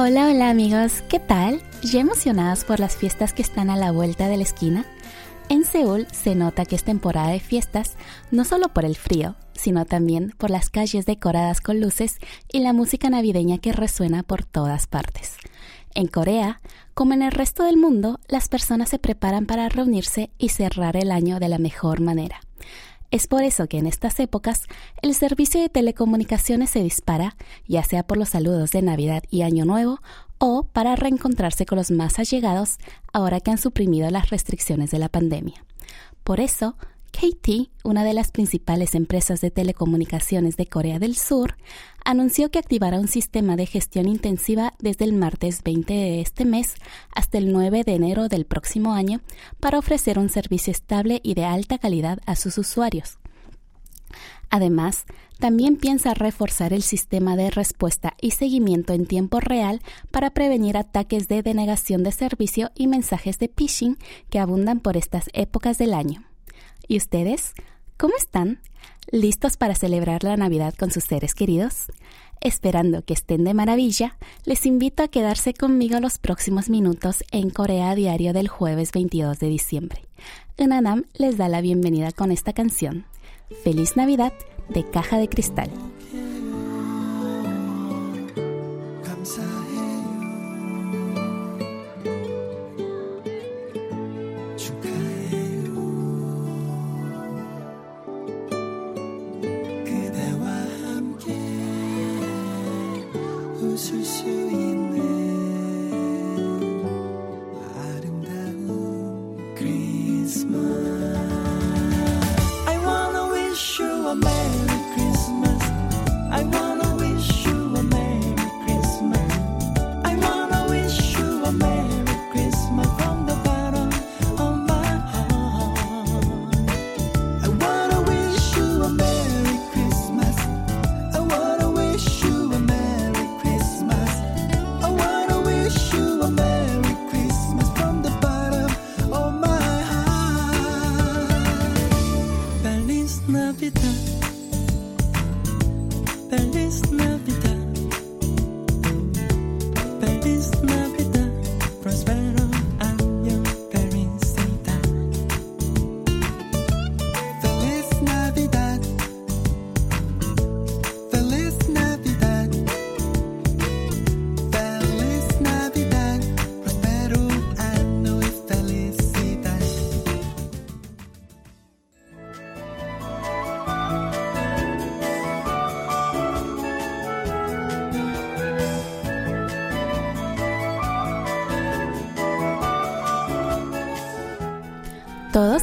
Hola, hola amigos, ¿qué tal? ¿Ya emocionados por las fiestas que están a la vuelta de la esquina? En Seúl se nota que es temporada de fiestas no solo por el frío, sino también por las calles decoradas con luces y la música navideña que resuena por todas partes. En Corea, como en el resto del mundo, las personas se preparan para reunirse y cerrar el año de la mejor manera. Es por eso que en estas épocas el servicio de telecomunicaciones se dispara, ya sea por los saludos de Navidad y Año Nuevo o para reencontrarse con los más allegados ahora que han suprimido las restricciones de la pandemia. Por eso, KT, una de las principales empresas de telecomunicaciones de Corea del Sur, anunció que activará un sistema de gestión intensiva desde el martes 20 de este mes hasta el 9 de enero del próximo año para ofrecer un servicio estable y de alta calidad a sus usuarios. Además, también piensa reforzar el sistema de respuesta y seguimiento en tiempo real para prevenir ataques de denegación de servicio y mensajes de phishing que abundan por estas épocas del año. ¿Y ustedes? ¿Cómo están? ¿Listos para celebrar la Navidad con sus seres queridos? Esperando que estén de maravilla, les invito a quedarse conmigo los próximos minutos en Corea Diario del jueves 22 de diciembre. Unanam les da la bienvenida con esta canción. Feliz Navidad de Caja de Cristal.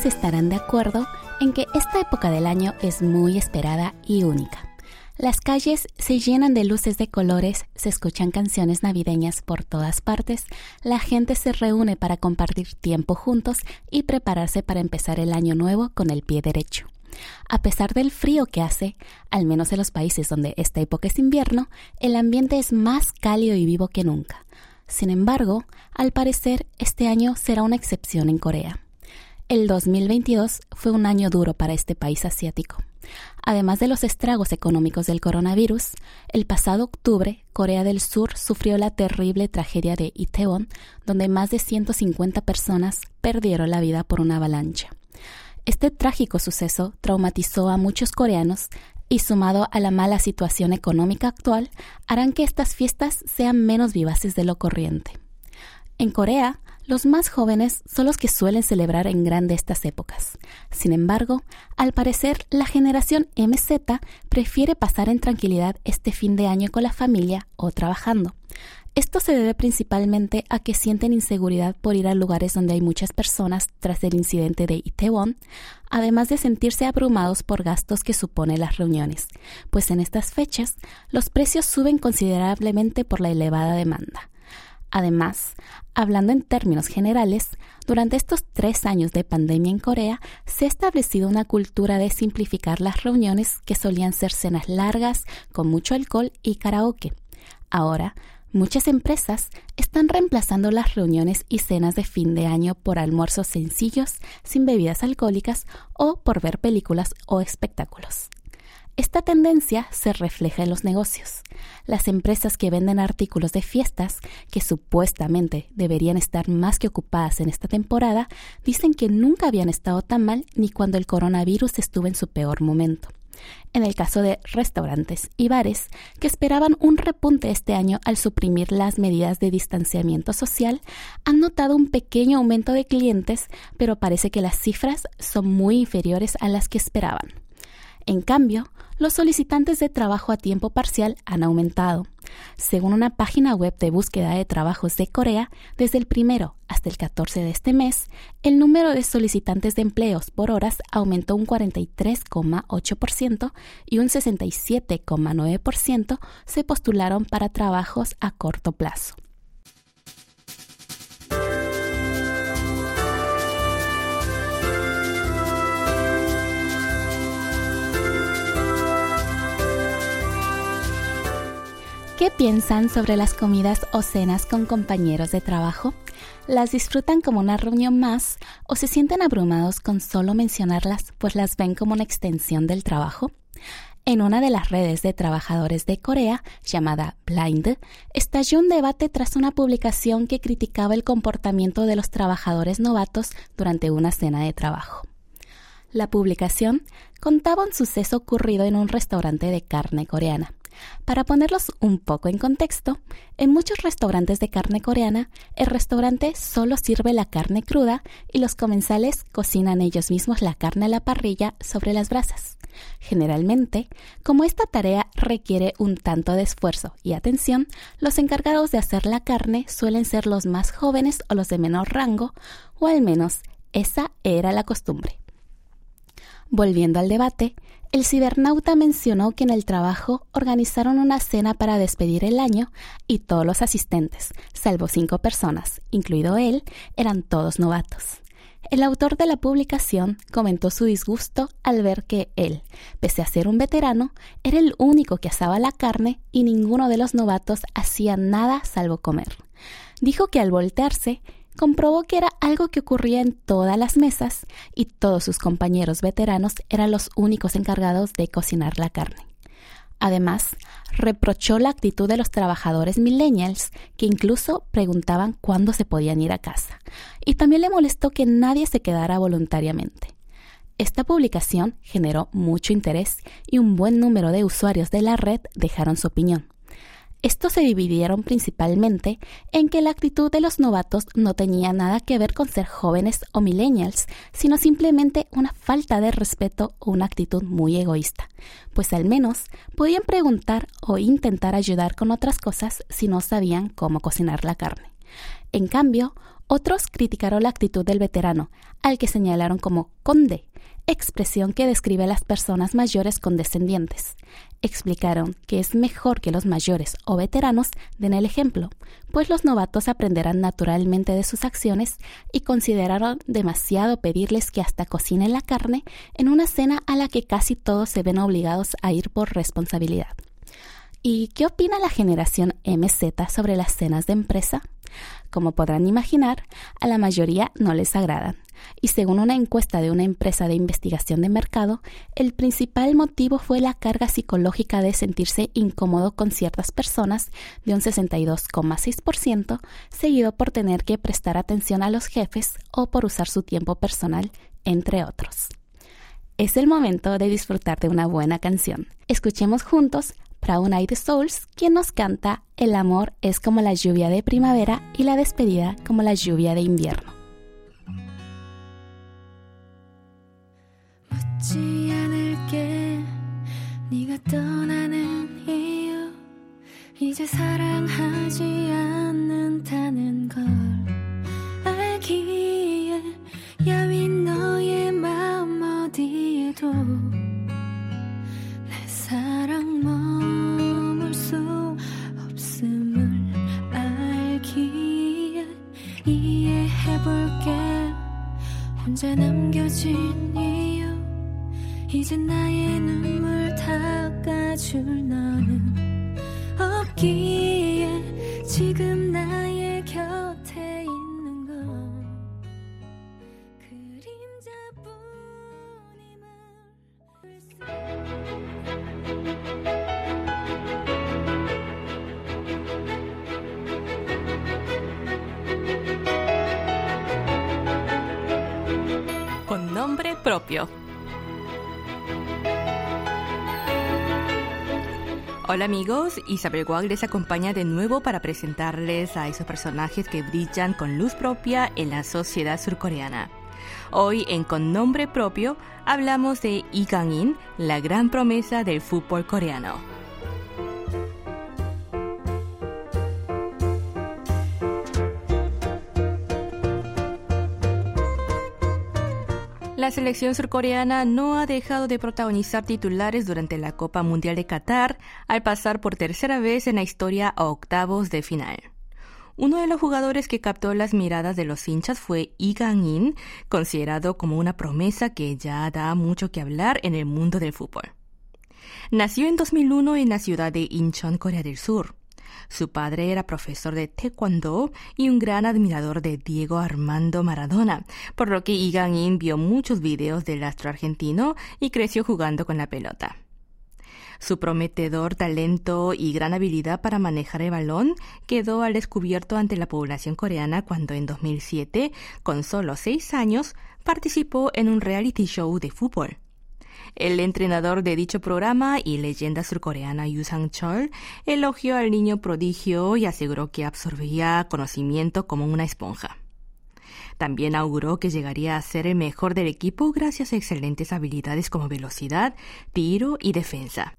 Estarán de acuerdo en que esta época del año es muy esperada y única. Las calles se llenan de luces de colores, se escuchan canciones navideñas por todas partes, la gente se reúne para compartir tiempo juntos y prepararse para empezar el año nuevo con el pie derecho. A pesar del frío que hace, al menos en los países donde esta época es invierno, el ambiente es más cálido y vivo que nunca. Sin embargo, al parecer, este año será una excepción en Corea. El 2022 fue un año duro para este país asiático. Además de los estragos económicos del coronavirus, el pasado octubre Corea del Sur sufrió la terrible tragedia de Itaewon, donde más de 150 personas perdieron la vida por una avalancha. Este trágico suceso traumatizó a muchos coreanos y sumado a la mala situación económica actual, harán que estas fiestas sean menos vivaces de lo corriente. En Corea, los más jóvenes son los que suelen celebrar en grande estas épocas. Sin embargo, al parecer, la generación MZ prefiere pasar en tranquilidad este fin de año con la familia o trabajando. Esto se debe principalmente a que sienten inseguridad por ir a lugares donde hay muchas personas tras el incidente de Itaewon, además de sentirse abrumados por gastos que supone las reuniones, pues en estas fechas los precios suben considerablemente por la elevada demanda. Además, hablando en términos generales, durante estos tres años de pandemia en Corea se ha establecido una cultura de simplificar las reuniones que solían ser cenas largas, con mucho alcohol y karaoke. Ahora, muchas empresas están reemplazando las reuniones y cenas de fin de año por almuerzos sencillos, sin bebidas alcohólicas o por ver películas o espectáculos. Esta tendencia se refleja en los negocios. Las empresas que venden artículos de fiestas, que supuestamente deberían estar más que ocupadas en esta temporada, dicen que nunca habían estado tan mal ni cuando el coronavirus estuvo en su peor momento. En el caso de restaurantes y bares, que esperaban un repunte este año al suprimir las medidas de distanciamiento social, han notado un pequeño aumento de clientes, pero parece que las cifras son muy inferiores a las que esperaban. En cambio, los solicitantes de trabajo a tiempo parcial han aumentado. Según una página web de búsqueda de trabajos de Corea, desde el primero hasta el 14 de este mes, el número de solicitantes de empleos por horas aumentó un 43,8% y un 67,9% se postularon para trabajos a corto plazo. ¿Qué piensan sobre las comidas o cenas con compañeros de trabajo? ¿Las disfrutan como una reunión más o se sienten abrumados con solo mencionarlas pues las ven como una extensión del trabajo? En una de las redes de trabajadores de Corea, llamada Blind, estalló un debate tras una publicación que criticaba el comportamiento de los trabajadores novatos durante una cena de trabajo. La publicación contaba un suceso ocurrido en un restaurante de carne coreana. Para ponerlos un poco en contexto, en muchos restaurantes de carne coreana, el restaurante solo sirve la carne cruda y los comensales cocinan ellos mismos la carne a la parrilla sobre las brasas. Generalmente, como esta tarea requiere un tanto de esfuerzo y atención, los encargados de hacer la carne suelen ser los más jóvenes o los de menor rango, o al menos esa era la costumbre. Volviendo al debate, el cibernauta mencionó que en el trabajo organizaron una cena para despedir el año y todos los asistentes, salvo cinco personas, incluido él, eran todos novatos. El autor de la publicación comentó su disgusto al ver que él, pese a ser un veterano, era el único que asaba la carne y ninguno de los novatos hacía nada salvo comer. Dijo que al voltearse, comprobó que era algo que ocurría en todas las mesas y todos sus compañeros veteranos eran los únicos encargados de cocinar la carne. Además, reprochó la actitud de los trabajadores millennials, que incluso preguntaban cuándo se podían ir a casa, y también le molestó que nadie se quedara voluntariamente. Esta publicación generó mucho interés y un buen número de usuarios de la red dejaron su opinión. Estos se dividieron principalmente en que la actitud de los novatos no tenía nada que ver con ser jóvenes o millennials, sino simplemente una falta de respeto o una actitud muy egoísta, pues al menos podían preguntar o intentar ayudar con otras cosas si no sabían cómo cocinar la carne. En cambio, otros criticaron la actitud del veterano, al que señalaron como conde, expresión que describe a las personas mayores condescendientes. Explicaron que es mejor que los mayores o veteranos den el ejemplo, pues los novatos aprenderán naturalmente de sus acciones y consideraron demasiado pedirles que hasta cocinen la carne en una cena a la que casi todos se ven obligados a ir por responsabilidad. ¿Y qué opina la generación MZ sobre las cenas de empresa? Como podrán imaginar, a la mayoría no les agradan. Y según una encuesta de una empresa de investigación de mercado, el principal motivo fue la carga psicológica de sentirse incómodo con ciertas personas de un 62,6%, seguido por tener que prestar atención a los jefes o por usar su tiempo personal, entre otros. Es el momento de disfrutar de una buena canción. Escuchemos juntos Brown Souls, quien nos canta El amor es como la lluvia de primavera y la despedida como la lluvia de invierno. Hola amigos, Isabel Wang les acompaña de nuevo para presentarles a esos personajes que brillan con luz propia en la sociedad surcoreana. Hoy en Con Nombre Propio hablamos de Lee Kang-in, la gran promesa del fútbol coreano. La selección surcoreana no ha dejado de protagonizar titulares durante la Copa Mundial de Qatar al pasar por tercera vez en la historia a octavos de final. Uno de los jugadores que captó las miradas de los hinchas fue Lee Gang-in, considerado como una promesa que ya da mucho que hablar en el mundo del fútbol. Nació en 2001 en la ciudad de Incheon, Corea del Sur. Su padre era profesor de taekwondo y un gran admirador de Diego Armando Maradona, por lo que Igan In vio muchos videos del astro argentino y creció jugando con la pelota. Su prometedor talento y gran habilidad para manejar el balón quedó al descubierto ante la población coreana cuando en 2007, con solo seis años, participó en un reality show de fútbol. El entrenador de dicho programa y leyenda surcoreana Yu Sang-chol elogió al niño prodigio y aseguró que absorbía conocimiento como una esponja. También auguró que llegaría a ser el mejor del equipo gracias a excelentes habilidades como velocidad, tiro y defensa.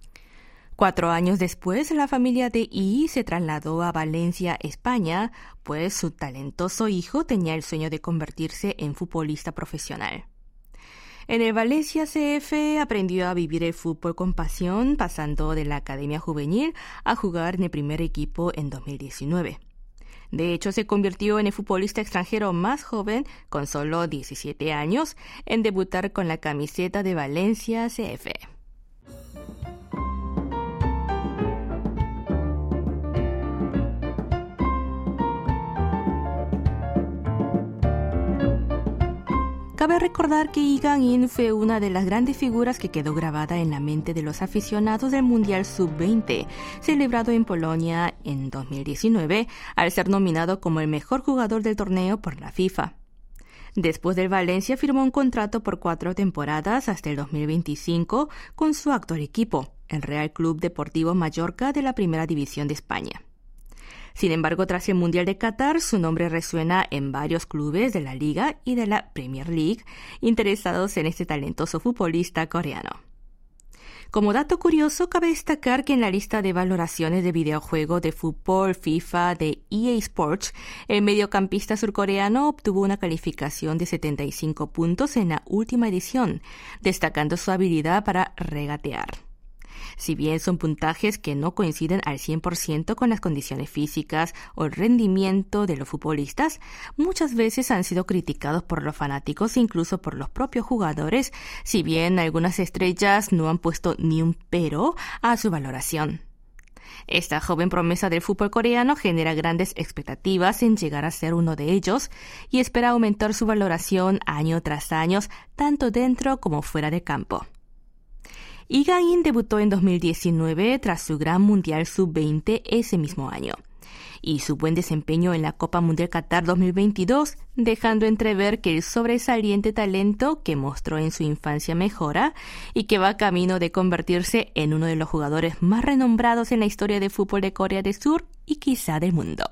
Cuatro años después, la familia de Yi se trasladó a Valencia, España, pues su talentoso hijo tenía el sueño de convertirse en futbolista profesional. En el Valencia CF aprendió a vivir el fútbol con pasión, pasando de la academia juvenil a jugar en el primer equipo en 2019. De hecho, se convirtió en el futbolista extranjero más joven, con solo 17 años, en debutar con la camiseta de Valencia CF. Cabe recordar que Igan In fue una de las grandes figuras que quedó grabada en la mente de los aficionados del Mundial Sub-20, celebrado en Polonia en 2019, al ser nominado como el mejor jugador del torneo por la FIFA. Después del Valencia firmó un contrato por cuatro temporadas hasta el 2025 con su actual equipo, el Real Club Deportivo Mallorca de la Primera División de España. Sin embargo, tras el Mundial de Qatar, su nombre resuena en varios clubes de la Liga y de la Premier League interesados en este talentoso futbolista coreano. Como dato curioso, cabe destacar que en la lista de valoraciones de videojuego de fútbol FIFA de EA Sports, el mediocampista surcoreano obtuvo una calificación de 75 puntos en la última edición, destacando su habilidad para regatear. Si bien son puntajes que no coinciden al 100% con las condiciones físicas o el rendimiento de los futbolistas, muchas veces han sido criticados por los fanáticos e incluso por los propios jugadores, si bien algunas estrellas no han puesto ni un pero a su valoración. Esta joven promesa del fútbol coreano genera grandes expectativas en llegar a ser uno de ellos y espera aumentar su valoración año tras año, tanto dentro como fuera de campo. Igain debutó en 2019 tras su Gran Mundial Sub-20 ese mismo año y su buen desempeño en la Copa Mundial Qatar 2022, dejando entrever que el sobresaliente talento que mostró en su infancia mejora y que va camino de convertirse en uno de los jugadores más renombrados en la historia de fútbol de Corea del Sur y quizá del mundo.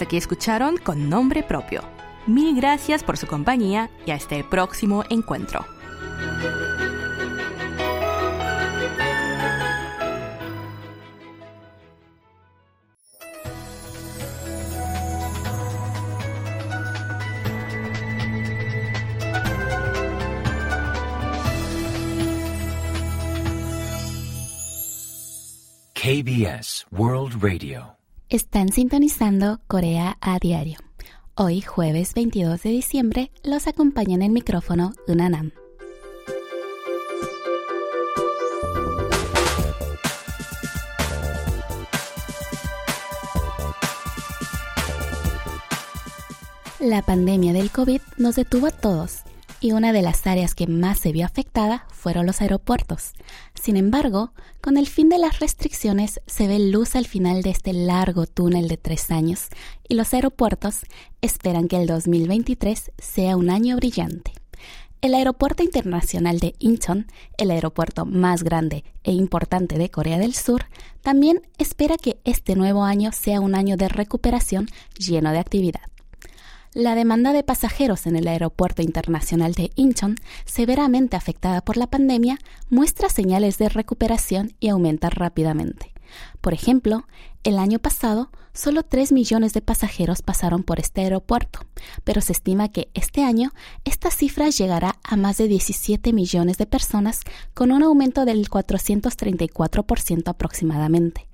Hasta aquí escucharon con nombre propio. Mil gracias por su compañía y hasta el próximo encuentro. KBS World Radio están sintonizando Corea a diario. Hoy, jueves 22 de diciembre, los acompaña en el micrófono Unanam. La pandemia del COVID nos detuvo a todos. Y una de las áreas que más se vio afectada fueron los aeropuertos. Sin embargo, con el fin de las restricciones se ve luz al final de este largo túnel de tres años y los aeropuertos esperan que el 2023 sea un año brillante. El Aeropuerto Internacional de Incheon, el aeropuerto más grande e importante de Corea del Sur, también espera que este nuevo año sea un año de recuperación lleno de actividad. La demanda de pasajeros en el Aeropuerto Internacional de Incheon, severamente afectada por la pandemia, muestra señales de recuperación y aumenta rápidamente. Por ejemplo, el año pasado solo 3 millones de pasajeros pasaron por este aeropuerto, pero se estima que este año esta cifra llegará a más de 17 millones de personas con un aumento del 434% aproximadamente.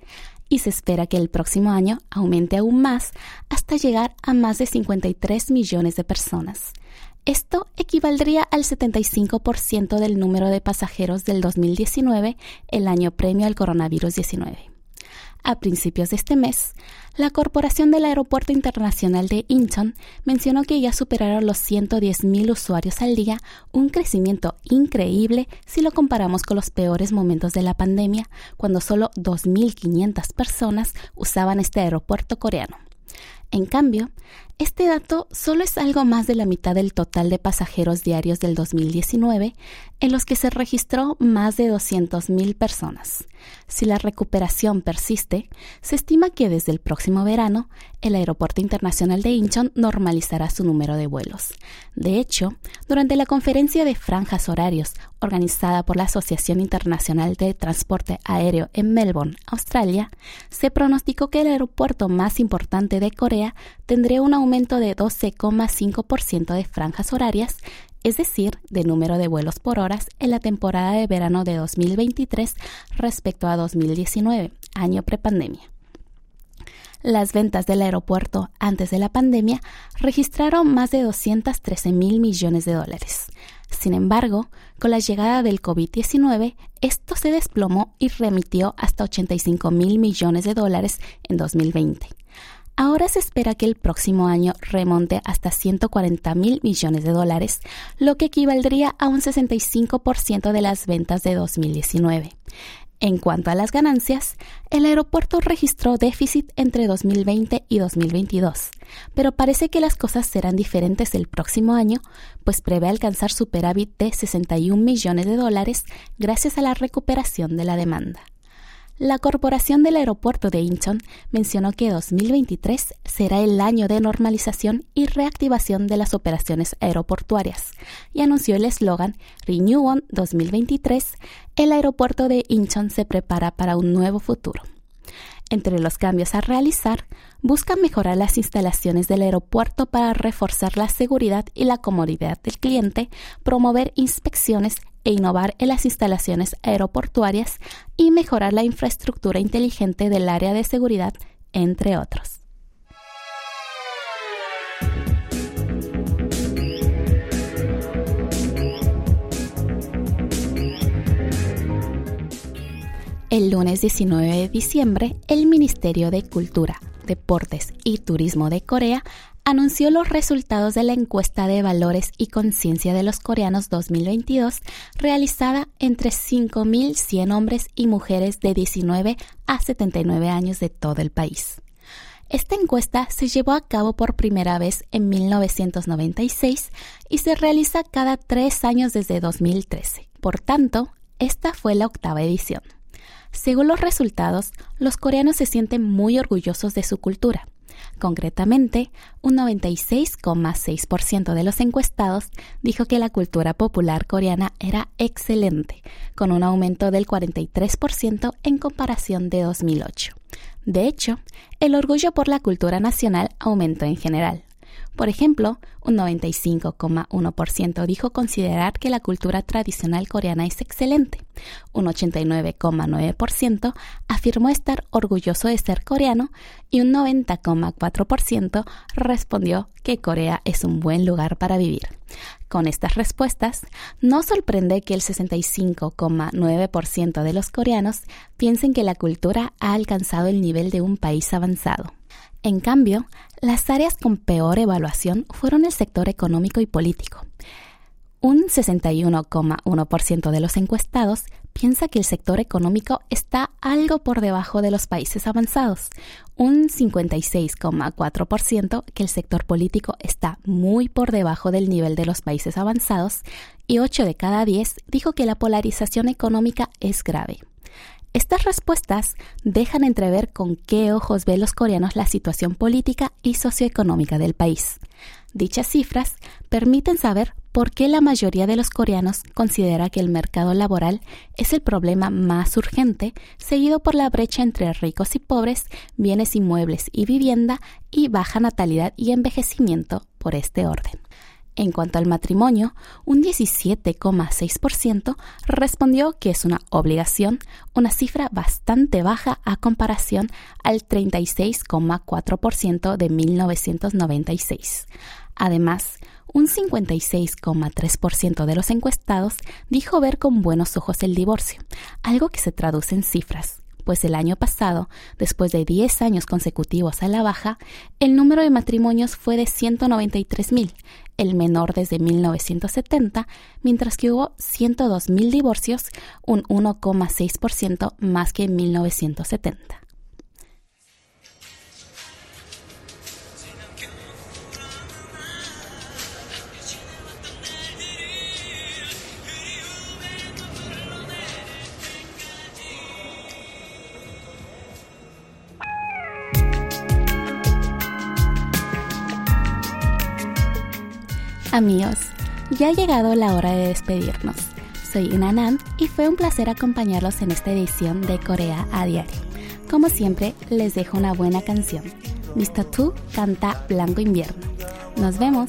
Y se espera que el próximo año aumente aún más hasta llegar a más de 53 millones de personas. Esto equivaldría al 75% del número de pasajeros del 2019, el año premio al coronavirus 19. A principios de este mes, la Corporación del Aeropuerto Internacional de Incheon mencionó que ya superaron los 110.000 usuarios al día, un crecimiento increíble si lo comparamos con los peores momentos de la pandemia, cuando solo 2.500 personas usaban este aeropuerto coreano. En cambio, este dato solo es algo más de la mitad del total de pasajeros diarios del 2019, en los que se registró más de 200.000 personas. Si la recuperación persiste, se estima que desde el próximo verano el Aeropuerto Internacional de Incheon normalizará su número de vuelos. De hecho, durante la conferencia de franjas horarios organizada por la Asociación Internacional de Transporte Aéreo en Melbourne, Australia, se pronosticó que el aeropuerto más importante de Corea tendría un aumento de 12,5% de franjas horarias es decir, de número de vuelos por horas en la temporada de verano de 2023 respecto a 2019, año prepandemia. Las ventas del aeropuerto antes de la pandemia registraron más de 213 mil millones de dólares. Sin embargo, con la llegada del COVID-19, esto se desplomó y remitió hasta 85 mil millones de dólares en 2020. Ahora se espera que el próximo año remonte hasta 140 mil millones de dólares, lo que equivaldría a un 65% de las ventas de 2019. En cuanto a las ganancias, el aeropuerto registró déficit entre 2020 y 2022, pero parece que las cosas serán diferentes el próximo año, pues prevé alcanzar superávit de 61 millones de dólares gracias a la recuperación de la demanda. La Corporación del Aeropuerto de Incheon mencionó que 2023 será el año de normalización y reactivación de las operaciones aeroportuarias y anunció el eslogan Renew On 2023. El aeropuerto de Incheon se prepara para un nuevo futuro. Entre los cambios a realizar, busca mejorar las instalaciones del aeropuerto para reforzar la seguridad y la comodidad del cliente, promover inspecciones e innovar en las instalaciones aeroportuarias y mejorar la infraestructura inteligente del área de seguridad, entre otros. El lunes 19 de diciembre, el Ministerio de Cultura, Deportes y Turismo de Corea anunció los resultados de la encuesta de valores y conciencia de los coreanos 2022 realizada entre 5.100 hombres y mujeres de 19 a 79 años de todo el país. Esta encuesta se llevó a cabo por primera vez en 1996 y se realiza cada tres años desde 2013. Por tanto, esta fue la octava edición. Según los resultados, los coreanos se sienten muy orgullosos de su cultura. Concretamente, un 96,6% de los encuestados dijo que la cultura popular coreana era excelente, con un aumento del 43% en comparación de 2008. De hecho, el orgullo por la cultura nacional aumentó en general. Por ejemplo, un 95,1% dijo considerar que la cultura tradicional coreana es excelente. Un 89,9% afirmó estar orgulloso de ser coreano y un 90,4% respondió que Corea es un buen lugar para vivir. Con estas respuestas, no sorprende que el 65,9% de los coreanos piensen que la cultura ha alcanzado el nivel de un país avanzado. En cambio, las áreas con peor evaluación fueron el sector económico y político. Un 61,1% de los encuestados piensa que el sector económico está algo por debajo de los países avanzados, un 56,4% que el sector político está muy por debajo del nivel de los países avanzados y 8 de cada 10 dijo que la polarización económica es grave. Estas respuestas dejan entrever con qué ojos ven los coreanos la situación política y socioeconómica del país. Dichas cifras permiten saber por qué la mayoría de los coreanos considera que el mercado laboral es el problema más urgente, seguido por la brecha entre ricos y pobres, bienes inmuebles y vivienda, y baja natalidad y envejecimiento por este orden. En cuanto al matrimonio, un 17,6% respondió que es una obligación, una cifra bastante baja a comparación al 36,4% de 1996. Además, un 56,3% de los encuestados dijo ver con buenos ojos el divorcio, algo que se traduce en cifras pues el año pasado, después de 10 años consecutivos a la baja, el número de matrimonios fue de 193.000, el menor desde 1970, mientras que hubo 102.000 divorcios, un 1,6% más que en 1970. Amigos, ya ha llegado la hora de despedirnos. Soy Inanan y fue un placer acompañarlos en esta edición de Corea a Diario. Como siempre, les dejo una buena canción. Mr. Tu canta Blanco Invierno. Nos vemos.